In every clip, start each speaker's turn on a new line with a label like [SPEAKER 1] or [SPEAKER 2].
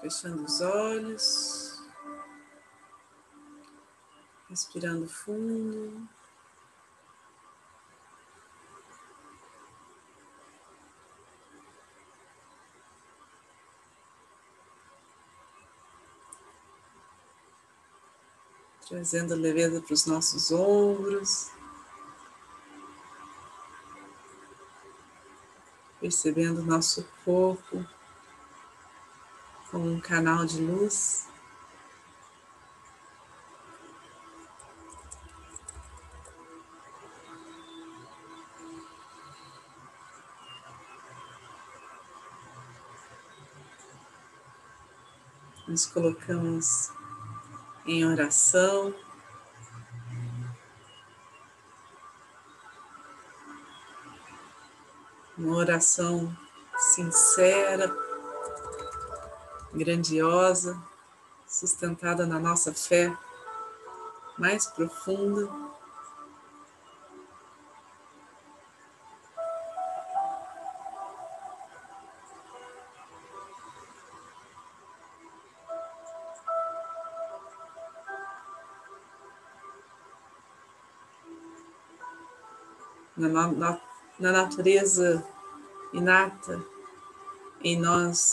[SPEAKER 1] Fechando os olhos, respirando fundo. trazendo leveza para os nossos ombros, percebendo nosso corpo como um canal de luz. Nos colocamos em oração. Uma oração sincera, grandiosa, sustentada na nossa fé mais profunda. na, na, na natureza inata em nós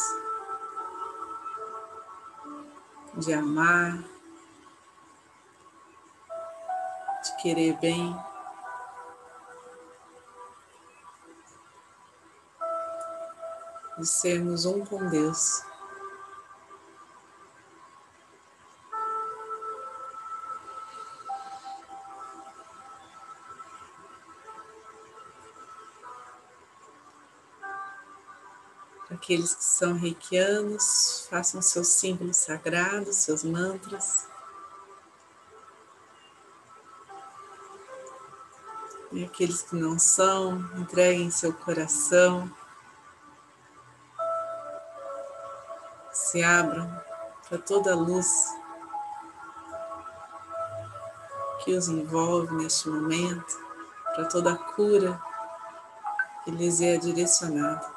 [SPEAKER 1] de amar, de querer bem. De sermos um com Deus. Aqueles que são reikianos, façam seus símbolos sagrados, seus mantras. E aqueles que não são, entreguem seu coração. Se abram para toda a luz que os envolve neste momento, para toda a cura que lhes é direcionada.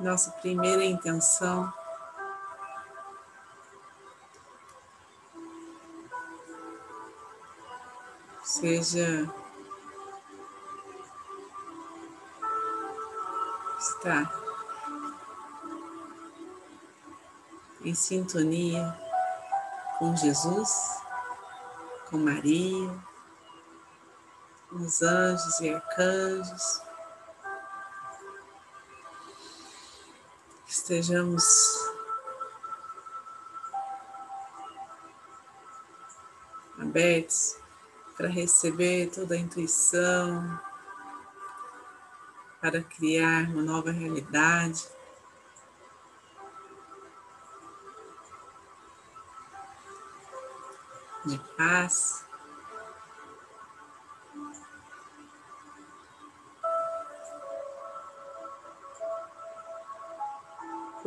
[SPEAKER 1] Nossa primeira intenção. Seja estar em sintonia com Jesus, com Maria, com os anjos e arcanjos. Estejamos abertos para receber toda a intuição, para criar uma nova realidade. De paz.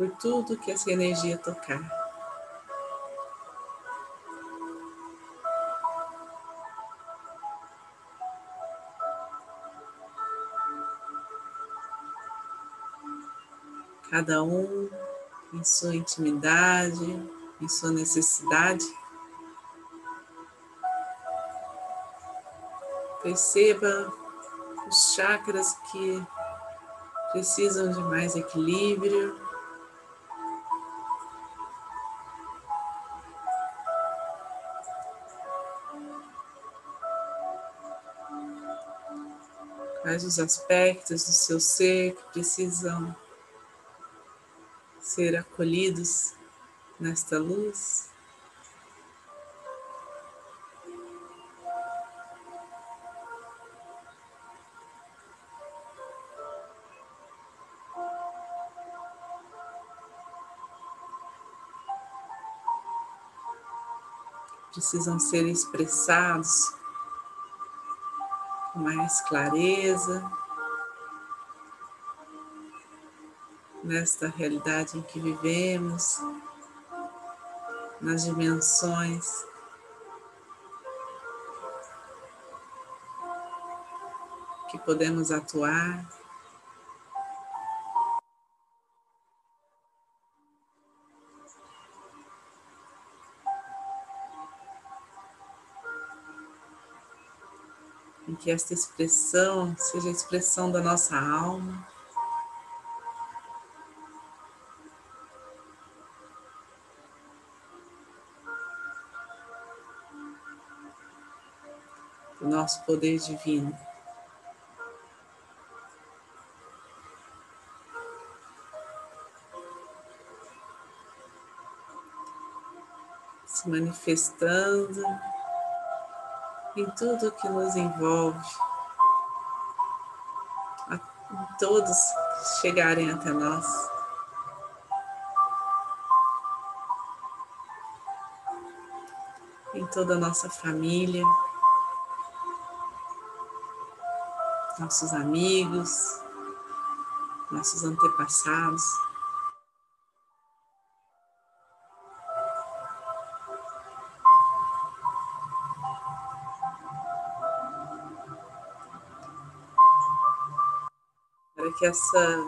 [SPEAKER 1] Por tudo que essa energia tocar. Cada um em sua intimidade, em sua necessidade. Perceba os chakras que precisam de mais equilíbrio. Quais os aspectos do seu ser que precisam ser acolhidos nesta luz. Precisam ser expressados mais clareza nesta realidade em que vivemos, nas dimensões que podemos atuar. Em que esta expressão seja a expressão da nossa alma. do nosso poder divino. Se manifestando em tudo que nos envolve, em todos chegarem até nós. Em toda a nossa família. nossos amigos, nossos antepassados. Que essa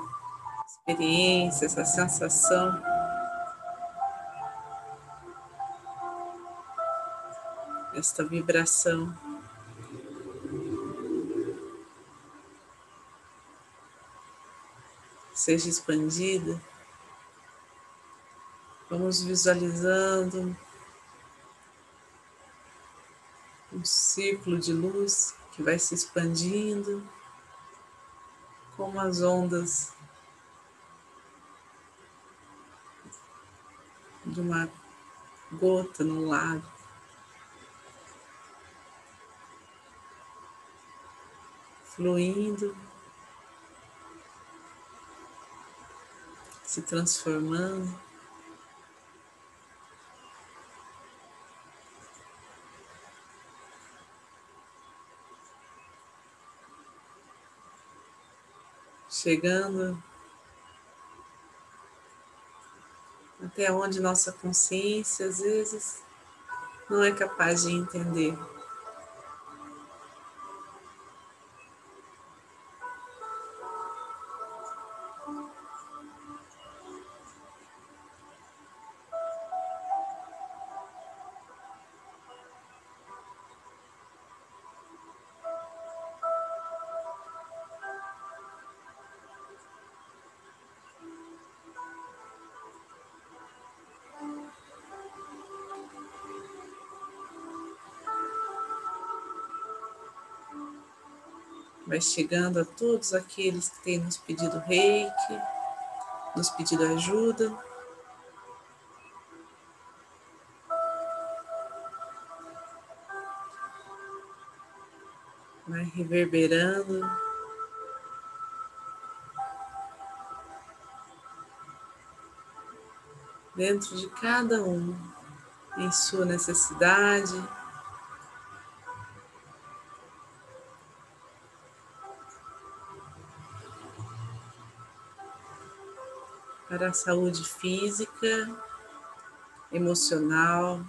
[SPEAKER 1] experiência, essa sensação esta vibração seja expandida. Vamos visualizando um círculo de luz que vai se expandindo como as ondas de uma gota no lago. Fluindo se transformando. Chegando até onde nossa consciência às vezes não é capaz de entender. Vai chegando a todos aqueles que têm nos pedido reiki, nos pedido ajuda. Vai reverberando. Dentro de cada um, em sua necessidade, para a saúde física, emocional,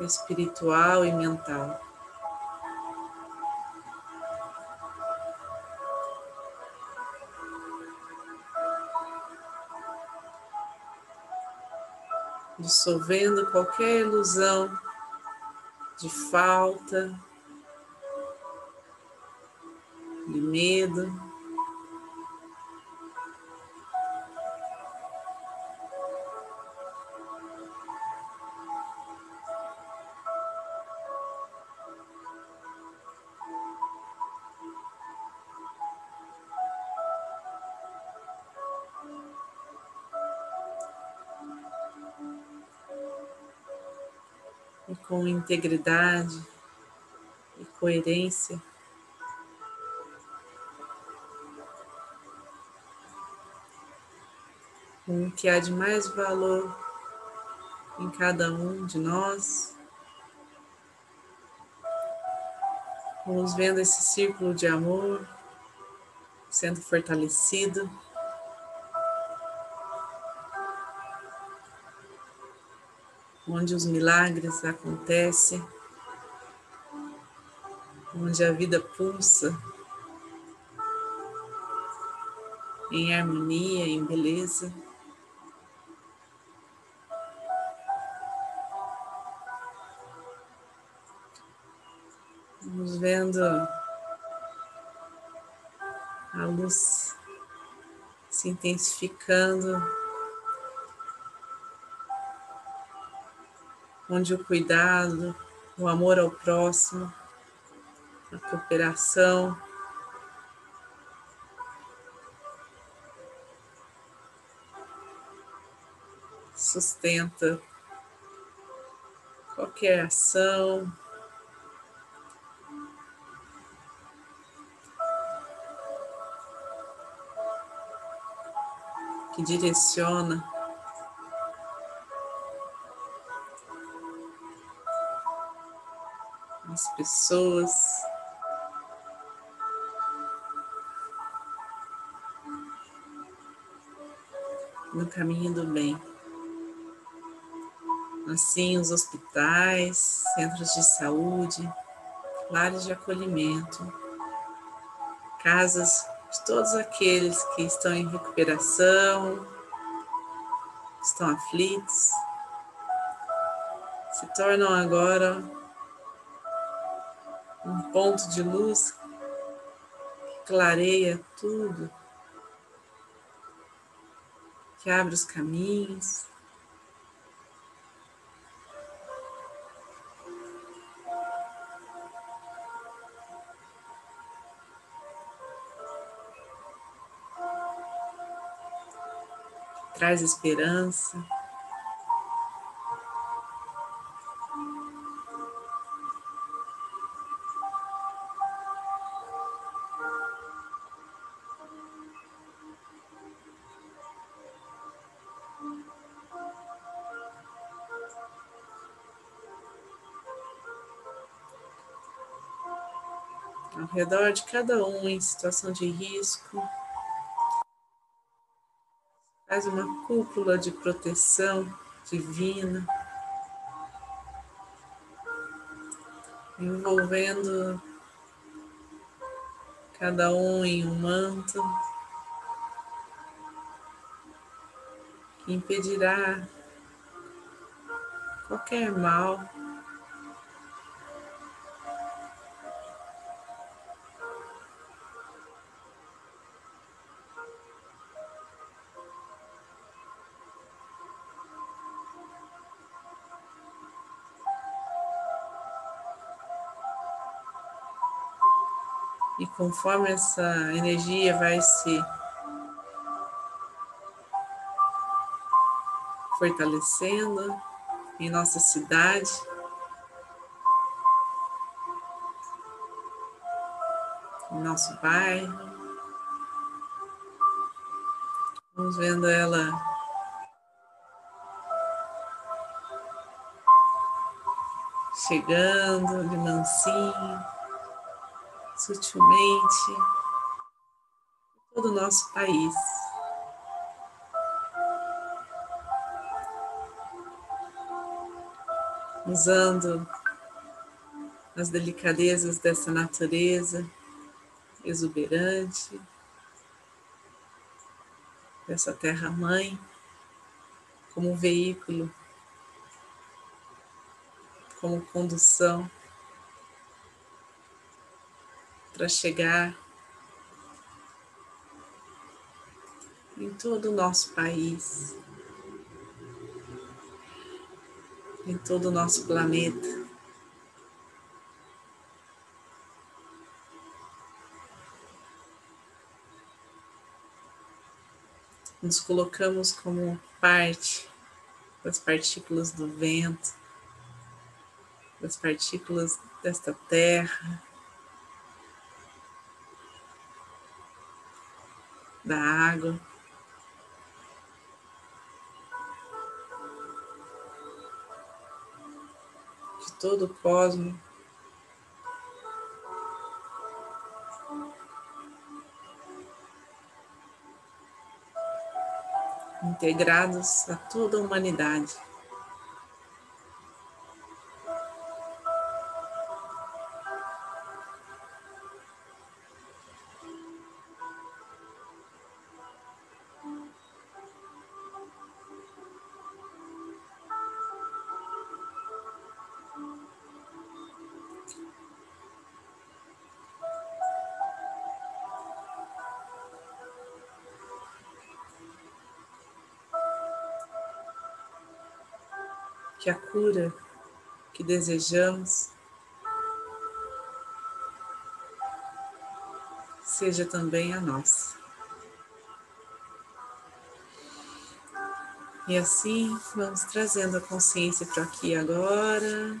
[SPEAKER 1] espiritual e mental. Dissolvendo qualquer ilusão de falta, de medo. Integridade e coerência. Com o que há de mais valor em cada um de nós. Vamos vendo esse círculo de amor sendo fortalecido. Onde os milagres acontecem, onde a vida pulsa em harmonia, em beleza. Vamos vendo a luz se intensificando, onde o cuidado, o amor ao próximo, a cooperação, sustenta qualquer ação, que direciona as pessoas. No caminho do bem. Assim, os hospitais, centros de saúde, lares de acolhimento, casas de todos aqueles que estão em recuperação, estão aflitos, se tornam agora um ponto de luz que clareia tudo, que abre os caminhos. traz esperança. Ao redor de cada um em situação de risco. Faz uma cúpula de proteção divina, envolvendo cada um em um manto que impedirá qualquer mal E conforme essa energia vai se fortalecendo em nossa cidade, em nosso bairro, vamos vendo ela chegando de mansinho sutilmente todo o nosso país. Usando as delicadezas dessa natureza exuberante, dessa terra-mãe, como veículo, como condução para chegar em todo o nosso país, em todo o nosso planeta. Nos colocamos como parte das partículas do vento das partículas desta terra, da água. De todo o cosmos. integrados a toda a humanidade. Que a cura que desejamos seja também a nossa. E assim vamos trazendo a consciência para aqui agora,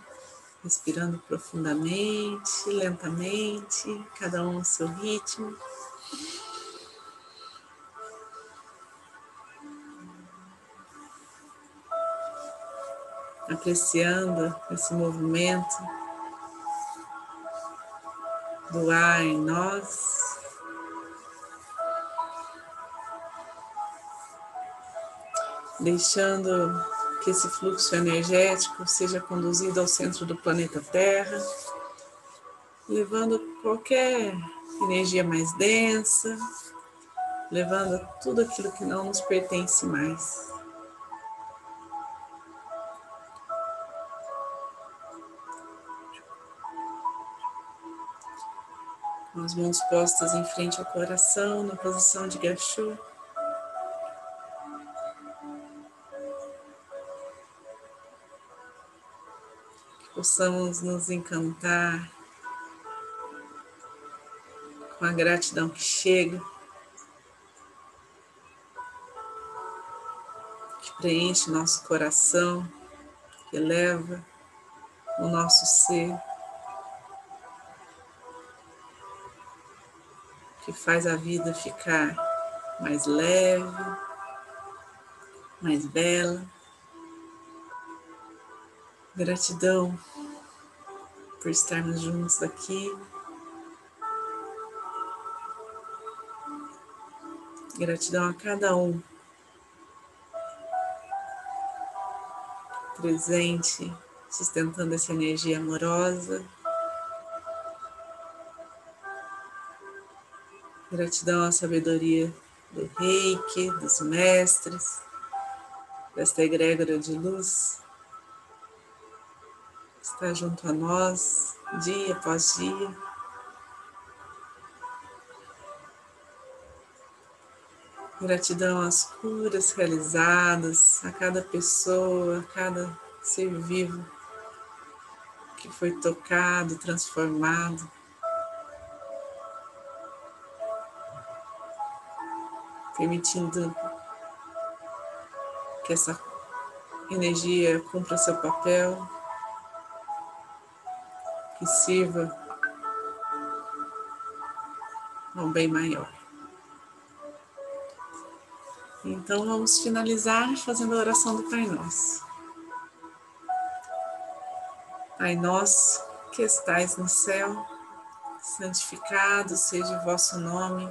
[SPEAKER 1] respirando profundamente, lentamente, cada um ao seu ritmo. Apreciando esse movimento do ar em nós. Deixando que esse fluxo energético seja conduzido ao centro do planeta Terra, levando qualquer energia mais densa, levando tudo aquilo que não nos pertence mais. As mãos postas em frente ao coração, na posição de gachô. Que possamos nos encantar com a gratidão que chega, que preenche nosso coração, que eleva o nosso ser. Que faz a vida ficar mais leve, mais bela. Gratidão por estarmos juntos aqui. Gratidão a cada um presente, sustentando essa energia amorosa. Gratidão à sabedoria do reiki, dos mestres, desta egrégora de luz, está junto a nós dia após dia. Gratidão às curas realizadas, a cada pessoa, a cada ser vivo que foi tocado, transformado. Permitindo que essa energia cumpra seu papel, que sirva ao bem maior. Então vamos finalizar fazendo a oração do Pai Nosso. Pai nosso que estais no céu, santificado seja o vosso nome.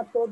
[SPEAKER 1] a todo